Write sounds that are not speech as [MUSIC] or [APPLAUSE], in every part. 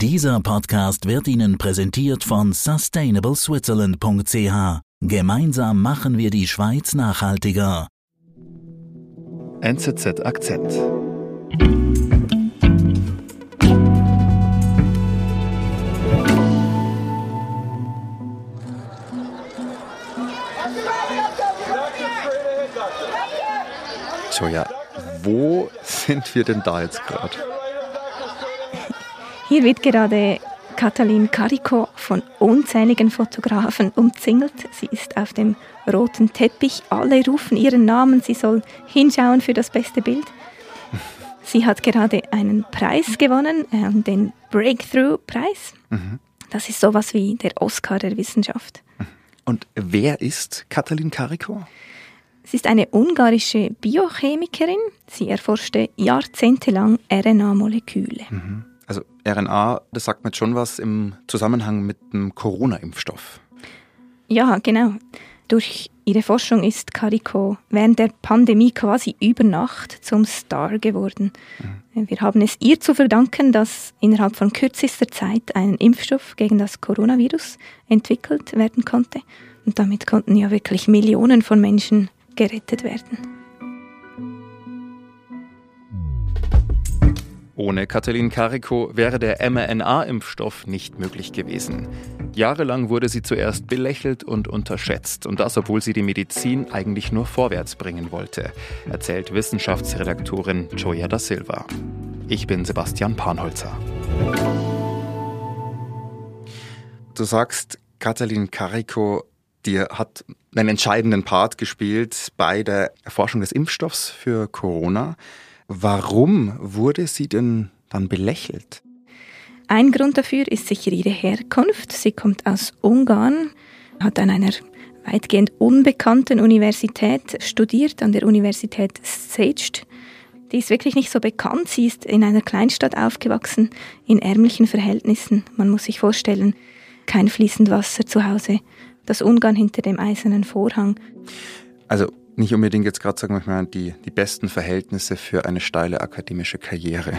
Dieser Podcast wird Ihnen präsentiert von sustainableswitzerland.ch. Gemeinsam machen wir die Schweiz nachhaltiger. NZZ Akzent. So ja, wo sind wir denn da jetzt gerade? Hier wird gerade Katalin Carico von unzähligen Fotografen umzingelt. Sie ist auf dem roten Teppich. Alle rufen ihren Namen. Sie soll hinschauen für das beste Bild. Sie hat gerade einen Preis gewonnen, äh, den Breakthrough-Preis. Mhm. Das ist sowas wie der Oscar der Wissenschaft. Und wer ist Katalin Carico? Sie ist eine ungarische Biochemikerin. Sie erforschte jahrzehntelang RNA-Moleküle. Mhm. Also RNA, das sagt mir jetzt schon was im Zusammenhang mit dem Corona-Impfstoff. Ja, genau. Durch ihre Forschung ist Carico während der Pandemie quasi über Nacht zum Star geworden. Mhm. Wir haben es ihr zu verdanken, dass innerhalb von kürzester Zeit ein Impfstoff gegen das Coronavirus entwickelt werden konnte. Und damit konnten ja wirklich Millionen von Menschen gerettet werden. Ohne Katalin Carico wäre der mRNA-Impfstoff nicht möglich gewesen. Jahrelang wurde sie zuerst belächelt und unterschätzt, und das, obwohl sie die Medizin eigentlich nur vorwärts bringen wollte, erzählt Wissenschaftsredaktorin Joya da Silva. Ich bin Sebastian Panholzer. Du sagst, Katalin Carico, dir hat einen entscheidenden Part gespielt bei der Erforschung des Impfstoffs für Corona. Warum wurde sie denn dann belächelt? Ein Grund dafür ist sicher ihre Herkunft. Sie kommt aus Ungarn, hat an einer weitgehend unbekannten Universität studiert, an der Universität Szeged. Die ist wirklich nicht so bekannt. Sie ist in einer Kleinstadt aufgewachsen, in ärmlichen Verhältnissen. Man muss sich vorstellen, kein fließend Wasser zu Hause, das Ungarn hinter dem eisernen Vorhang. Also nicht unbedingt jetzt gerade, sagen wir mal, die, die besten Verhältnisse für eine steile akademische Karriere.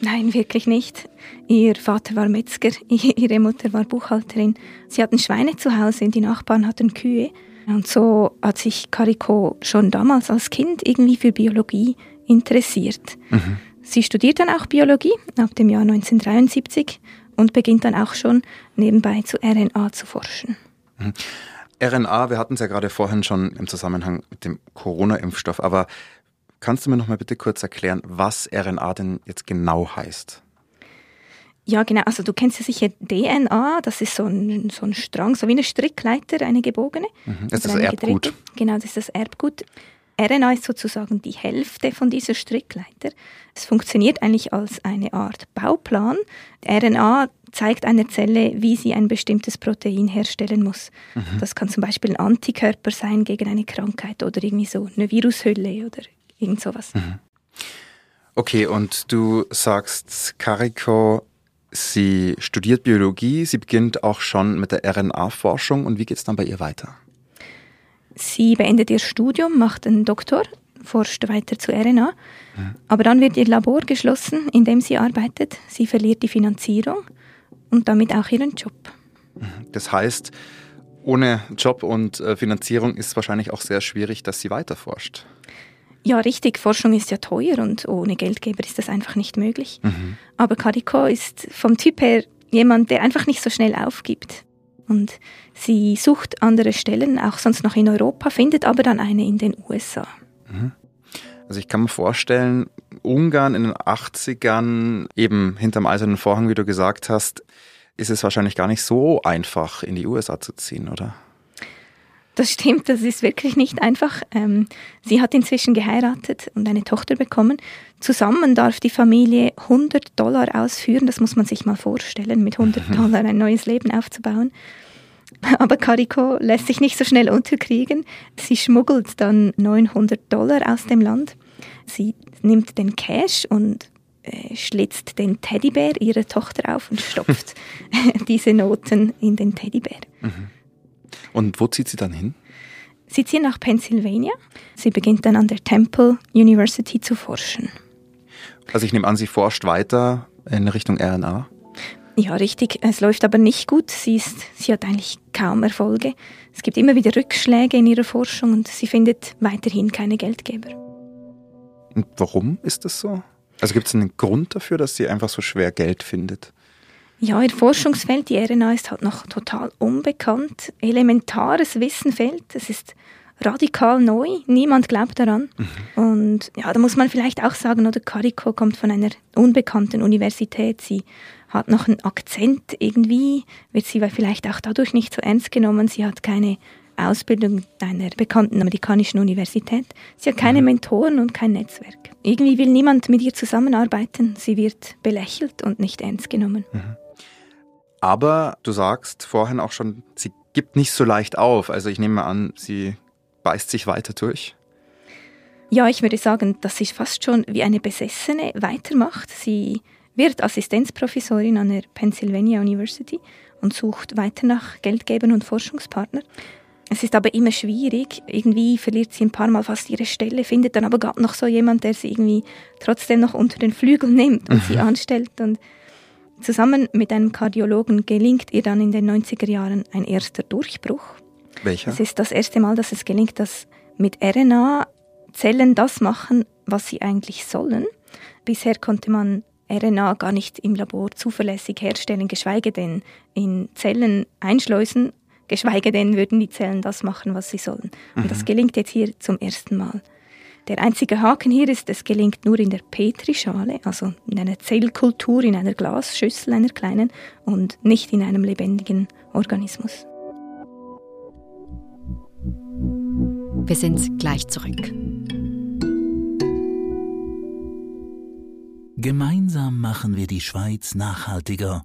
Nein, wirklich nicht. Ihr Vater war Metzger, [LAUGHS] ihre Mutter war Buchhalterin. Sie hatten Schweine zu Hause und die Nachbarn hatten Kühe. Und so hat sich Carico schon damals als Kind irgendwie für Biologie interessiert. Mhm. Sie studiert dann auch Biologie ab dem Jahr 1973 und beginnt dann auch schon nebenbei zu RNA zu forschen. Mhm. RNA, wir hatten es ja gerade vorhin schon im Zusammenhang mit dem Corona-Impfstoff, aber kannst du mir noch mal bitte kurz erklären, was RNA denn jetzt genau heißt? Ja, genau. Also du kennst ja sicher DNA, das ist so ein, so ein Strang, so wie eine Strickleiter, eine gebogene. Mhm. Das ist das Erbgut. Gedrehte. Genau, das ist das Erbgut. RNA ist sozusagen die Hälfte von dieser Strickleiter. Es funktioniert eigentlich als eine Art Bauplan. RNA zeigt einer Zelle, wie sie ein bestimmtes Protein herstellen muss. Mhm. Das kann zum Beispiel ein Antikörper sein gegen eine Krankheit oder irgendwie so eine Virushülle oder irgend sowas. Mhm. Okay, und du sagst, Carico, sie studiert Biologie, sie beginnt auch schon mit der RNA-Forschung und wie geht es dann bei ihr weiter? Sie beendet ihr Studium, macht einen Doktor, forscht weiter zu RNA, mhm. aber dann wird ihr Labor geschlossen, in dem sie arbeitet. Sie verliert die Finanzierung und damit auch ihren Job. Das heißt, ohne Job und äh, Finanzierung ist es wahrscheinlich auch sehr schwierig, dass sie weiter forscht. Ja, richtig. Forschung ist ja teuer und ohne Geldgeber ist das einfach nicht möglich. Mhm. Aber Kariko ist vom Typ her jemand, der einfach nicht so schnell aufgibt. Und sie sucht andere Stellen, auch sonst noch in Europa, findet aber dann eine in den USA. Mhm. Also ich kann mir vorstellen, Ungarn in den 80ern, eben hinterm eisernen Vorhang, wie du gesagt hast, ist es wahrscheinlich gar nicht so einfach, in die USA zu ziehen, oder? Das stimmt, das ist wirklich nicht einfach. Ähm, sie hat inzwischen geheiratet und eine Tochter bekommen. Zusammen darf die Familie 100 Dollar ausführen, das muss man sich mal vorstellen, mit 100 [LAUGHS] Dollar ein neues Leben aufzubauen. Aber Carico lässt sich nicht so schnell unterkriegen. Sie schmuggelt dann 900 Dollar aus dem Land. Sie nimmt den Cash und äh, schlitzt den Teddybär ihrer Tochter auf und stopft [LAUGHS] [LAUGHS] diese Noten in den Teddybär. Mhm. Und wo zieht sie dann hin? Sie zieht nach Pennsylvania. Sie beginnt dann an der Temple University zu forschen. Also ich nehme an, sie forscht weiter in Richtung RNA? Ja, richtig. Es läuft aber nicht gut. Sie, ist, sie hat eigentlich kaum Erfolge. Es gibt immer wieder Rückschläge in ihrer Forschung und sie findet weiterhin keine Geldgeber. Und warum ist das so? Also gibt es einen Grund dafür, dass sie einfach so schwer Geld findet? Ja, ihr Forschungsfeld, die RNA ist halt noch total unbekannt. Elementares Wissen fehlt. Es ist radikal neu. Niemand glaubt daran. Mhm. Und ja, da muss man vielleicht auch sagen, oder Carico kommt von einer unbekannten Universität. Sie hat noch einen Akzent irgendwie, wird sie vielleicht auch dadurch nicht so ernst genommen. Sie hat keine Ausbildung einer bekannten amerikanischen Universität. Sie hat keine mhm. Mentoren und kein Netzwerk. Irgendwie will niemand mit ihr zusammenarbeiten. Sie wird belächelt und nicht ernst genommen. Mhm. Aber du sagst vorhin auch schon, sie gibt nicht so leicht auf. Also ich nehme an, sie beißt sich weiter durch. Ja, ich würde sagen, dass sie fast schon wie eine Besessene weitermacht. Sie wird Assistenzprofessorin an der Pennsylvania University und sucht weiter nach Geldgebern und Forschungspartnern. Es ist aber immer schwierig. Irgendwie verliert sie ein paar Mal fast ihre Stelle, findet dann aber gerade noch so jemand, der sie irgendwie trotzdem noch unter den Flügel nimmt und mhm. sie anstellt. Und zusammen mit einem Kardiologen gelingt ihr dann in den 90er Jahren ein erster Durchbruch. Welcher? Es ist das erste Mal, dass es gelingt, dass mit RNA Zellen das machen, was sie eigentlich sollen. Bisher konnte man RNA gar nicht im Labor zuverlässig herstellen, geschweige denn in Zellen einschleusen, geschweige denn würden die Zellen das machen, was sie sollen. Und mhm. das gelingt jetzt hier zum ersten Mal. Der einzige Haken hier ist, es gelingt nur in der Petrischale, also in einer Zellkultur, in einer Glasschüssel, einer kleinen, und nicht in einem lebendigen Organismus. Wir sind gleich zurück. Gemeinsam machen wir die Schweiz nachhaltiger.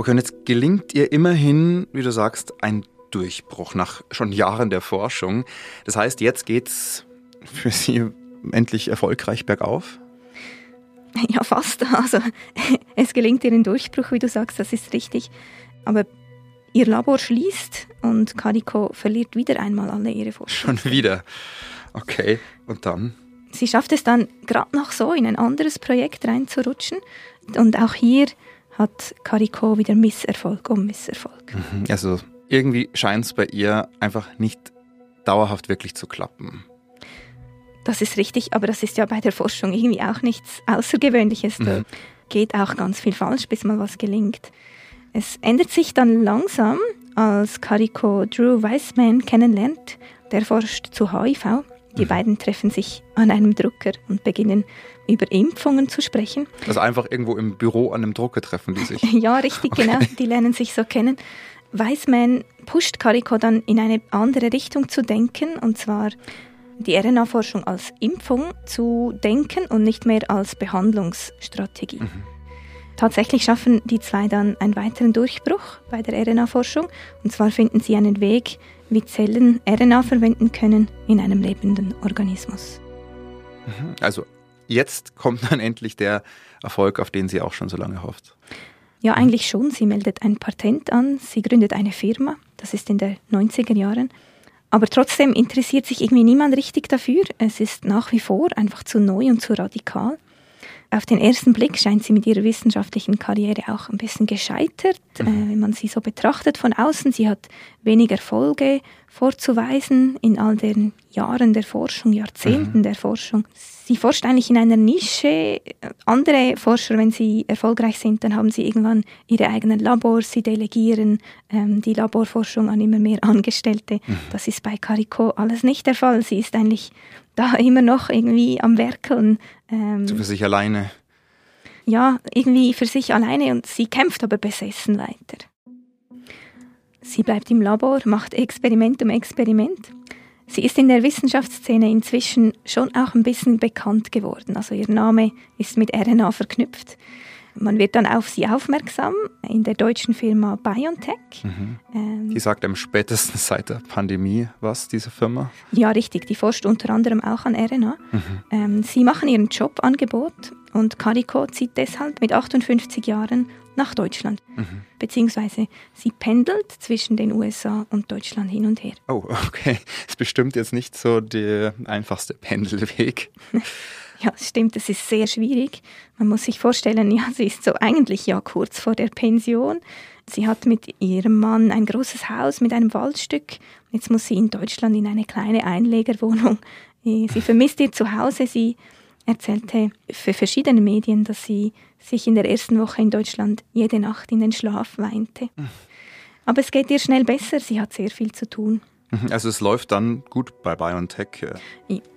Okay, und jetzt gelingt ihr immerhin, wie du sagst, ein Durchbruch nach schon Jahren der Forschung. Das heißt, jetzt geht's für sie endlich erfolgreich bergauf? [LAUGHS] Ja, fast. Also [LAUGHS] es gelingt ihr ein Durchbruch, wie du sagst, das ist richtig. Aber Ihr Labor schließt und Carico verliert wieder einmal alle ihre Forschung. Schon wieder? Okay, und dann? Sie schafft es dann gerade noch so in ein anderes Projekt reinzurutschen. Und auch hier hat Carico wieder Misserfolg um Misserfolg. Mhm, also irgendwie scheint es bei ihr einfach nicht dauerhaft wirklich zu klappen. Das ist richtig, aber das ist ja bei der Forschung irgendwie auch nichts Außergewöhnliches. Da mhm. geht auch ganz viel falsch, bis mal was gelingt. Es ändert sich dann langsam, als Kariko Drew Weissman kennenlernt. Der forscht zu HIV. Die mhm. beiden treffen sich an einem Drucker und beginnen über Impfungen zu sprechen. Also einfach irgendwo im Büro an einem Drucker treffen die sich. [LAUGHS] ja, richtig, okay. genau. Die lernen sich so kennen. Weissman pusht Kariko dann in eine andere Richtung zu denken, und zwar die RNA-Forschung als Impfung zu denken und nicht mehr als Behandlungsstrategie. Mhm. Tatsächlich schaffen die zwei dann einen weiteren Durchbruch bei der RNA-Forschung. Und zwar finden sie einen Weg, wie Zellen RNA verwenden können in einem lebenden Organismus. Mhm. Also jetzt kommt dann [LAUGHS] endlich der Erfolg, auf den sie auch schon so lange hofft. Ja, eigentlich schon. Sie meldet ein Patent an, sie gründet eine Firma, das ist in den 90er Jahren. Aber trotzdem interessiert sich irgendwie niemand richtig dafür. Es ist nach wie vor einfach zu neu und zu radikal. Auf den ersten Blick scheint sie mit ihrer wissenschaftlichen Karriere auch ein bisschen gescheitert, mhm. äh, wenn man sie so betrachtet von außen. Sie hat wenig Erfolge vorzuweisen in all den Jahren der Forschung, Jahrzehnten mhm. der Forschung. Sie forscht eigentlich in einer Nische. Andere Forscher, wenn sie erfolgreich sind, dann haben sie irgendwann ihre eigenen Labors, sie delegieren ähm, die Laborforschung an immer mehr Angestellte. Mhm. Das ist bei Carico alles nicht der Fall. Sie ist eigentlich da [LAUGHS] immer noch irgendwie am Werkeln. Ähm, so für sich alleine. Ja, irgendwie für sich alleine und sie kämpft aber besessen weiter. Sie bleibt im Labor, macht Experiment um Experiment. Sie ist in der Wissenschaftsszene inzwischen schon auch ein bisschen bekannt geworden. Also ihr Name ist mit RNA verknüpft. Man wird dann auf sie aufmerksam in der deutschen Firma BioNTech. Mhm. Ähm, die sagt am spätestens seit der Pandemie was, diese Firma? Ja, richtig. Die forscht unter anderem auch an RNA. Mhm. Ähm, sie machen ihren Jobangebot und Calico zieht deshalb mit 58 Jahren nach Deutschland. Mhm. Beziehungsweise sie pendelt zwischen den USA und Deutschland hin und her. Oh, [LAUGHS] okay. Ist bestimmt jetzt nicht so der einfachste Pendelweg. [LAUGHS] Ja, stimmt, das ist sehr schwierig. Man muss sich vorstellen, ja, sie ist so eigentlich ja kurz vor der Pension. Sie hat mit ihrem Mann ein großes Haus mit einem Waldstück. Jetzt muss sie in Deutschland in eine kleine Einlegerwohnung. Sie vermisst ihr Zuhause. Sie erzählte für verschiedene Medien, dass sie sich in der ersten Woche in Deutschland jede Nacht in den Schlaf weinte. Aber es geht ihr schnell besser. Sie hat sehr viel zu tun. Mhm, also es läuft dann gut bei BioNTech.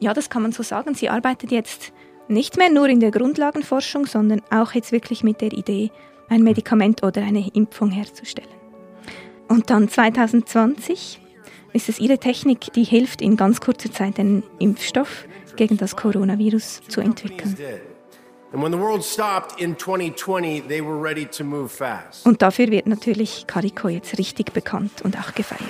Ja, das kann man so sagen. Sie arbeitet jetzt nicht mehr nur in der Grundlagenforschung, sondern auch jetzt wirklich mit der Idee, ein Medikament oder eine Impfung herzustellen. Und dann 2020 ist es ihre Technik, die hilft, in ganz kurzer Zeit einen Impfstoff gegen das Coronavirus zu entwickeln. Und dafür wird natürlich Carico jetzt richtig bekannt und auch gefeiert.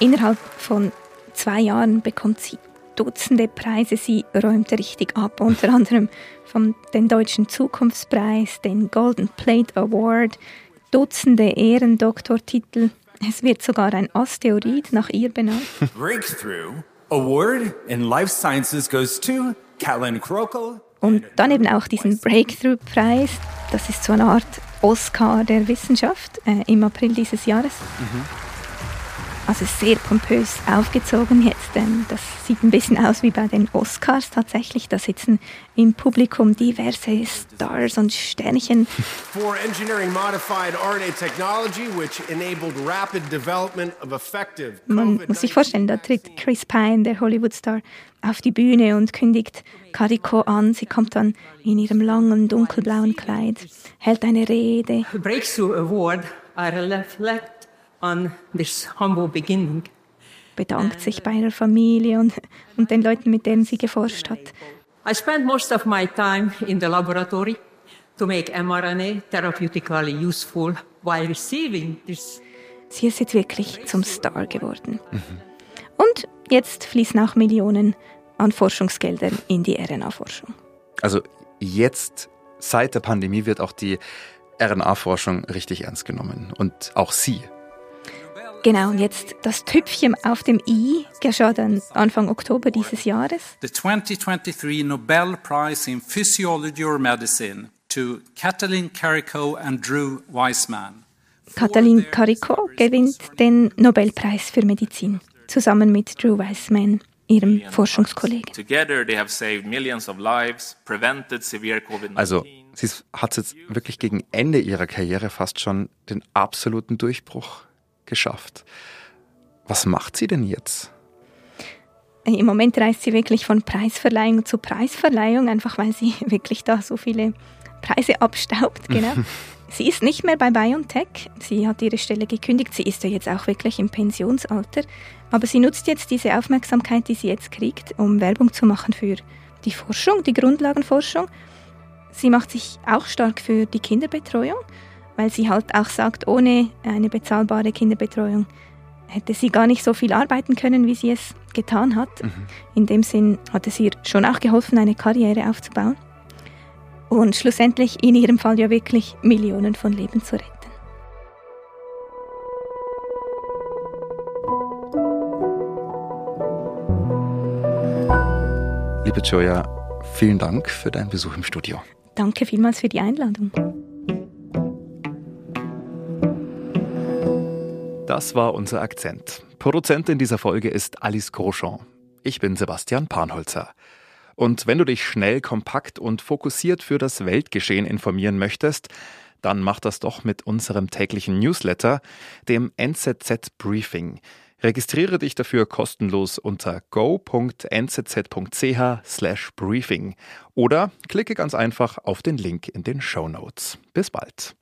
Innerhalb von zwei Jahren bekommt sie Dutzende Preise. Sie räumt richtig ab, unter [LAUGHS] anderem vom den Deutschen Zukunftspreis, den Golden Plate Award, Dutzende Ehrendoktortitel. Es wird sogar ein Asteroid nach ihr benannt. [LAUGHS] Breakthrough Award in Life Sciences goes to Callan Krokel. Und dann eben auch diesen Breakthrough-Preis. Das ist so eine Art Oscar der Wissenschaft äh, im April dieses Jahres. Mhm also sehr pompös aufgezogen jetzt. Ähm, das sieht ein bisschen aus wie bei den Oscars tatsächlich. Da sitzen im Publikum diverse Stars und Sternchen. [LAUGHS] For engineering modified RNA technology which enabled rapid development of effective Man muss sich vorstellen, da tritt Chris Pine, der Hollywood-Star, auf die Bühne und kündigt Kariko an. Sie kommt dann in ihrem langen dunkelblauen Kleid, hält eine Rede. Breakthrough Award I reflect on this humble beginning. Bedankt sich bei ihrer Familie und, und den Leuten, mit denen sie geforscht hat. I spent most of my time in the laboratory to make mRNA therapeutically useful while receiving this. Sie ist jetzt wirklich zum Star geworden. Mhm. Und jetzt fließen auch Millionen an Forschungsgeldern in die RNA-Forschung. Also jetzt, seit der Pandemie, wird auch die RNA-Forschung richtig ernst genommen. Und auch Sie Genau, und jetzt das Tüpfchen auf dem i geschah dann Anfang Oktober dieses Jahres. The 2023 Nobel Prize in Physiology or Medicine to Katalin Kariko and Drew Weissman. Katalin Kariko gewinnt den Nobelpreis für Medizin zusammen mit Drew Weissman ihrem Forschungskollegen. Also, sie hat jetzt wirklich gegen Ende ihrer Karriere fast schon den absoluten Durchbruch geschafft. Was macht sie denn jetzt? Im Moment reist sie wirklich von Preisverleihung zu Preisverleihung, einfach weil sie [LAUGHS] wirklich da so viele Preise abstaubt. Genau. [LAUGHS] sie ist nicht mehr bei BioNTech. Sie hat ihre Stelle gekündigt. Sie ist ja jetzt auch wirklich im Pensionsalter. Aber sie nutzt jetzt diese Aufmerksamkeit, die sie jetzt kriegt, um Werbung zu machen für die Forschung, die Grundlagenforschung. Sie macht sich auch stark für die Kinderbetreuung weil sie halt auch sagt, ohne eine bezahlbare Kinderbetreuung hätte sie gar nicht so viel arbeiten können, wie sie es getan hat. Mhm. In dem Sinn hat es ihr schon auch geholfen, eine Karriere aufzubauen und schlussendlich in ihrem Fall ja wirklich Millionen von Leben zu retten. Liebe Joya, vielen Dank für deinen Besuch im Studio. Danke vielmals für die Einladung. Das war unser Akzent. Produzentin dieser Folge ist Alice Grosjean. Ich bin Sebastian Panholzer. Und wenn du dich schnell, kompakt und fokussiert für das Weltgeschehen informieren möchtest, dann mach das doch mit unserem täglichen Newsletter, dem NZZ Briefing. Registriere dich dafür kostenlos unter go.nzz.ch/briefing oder klicke ganz einfach auf den Link in den Show Notes. Bis bald.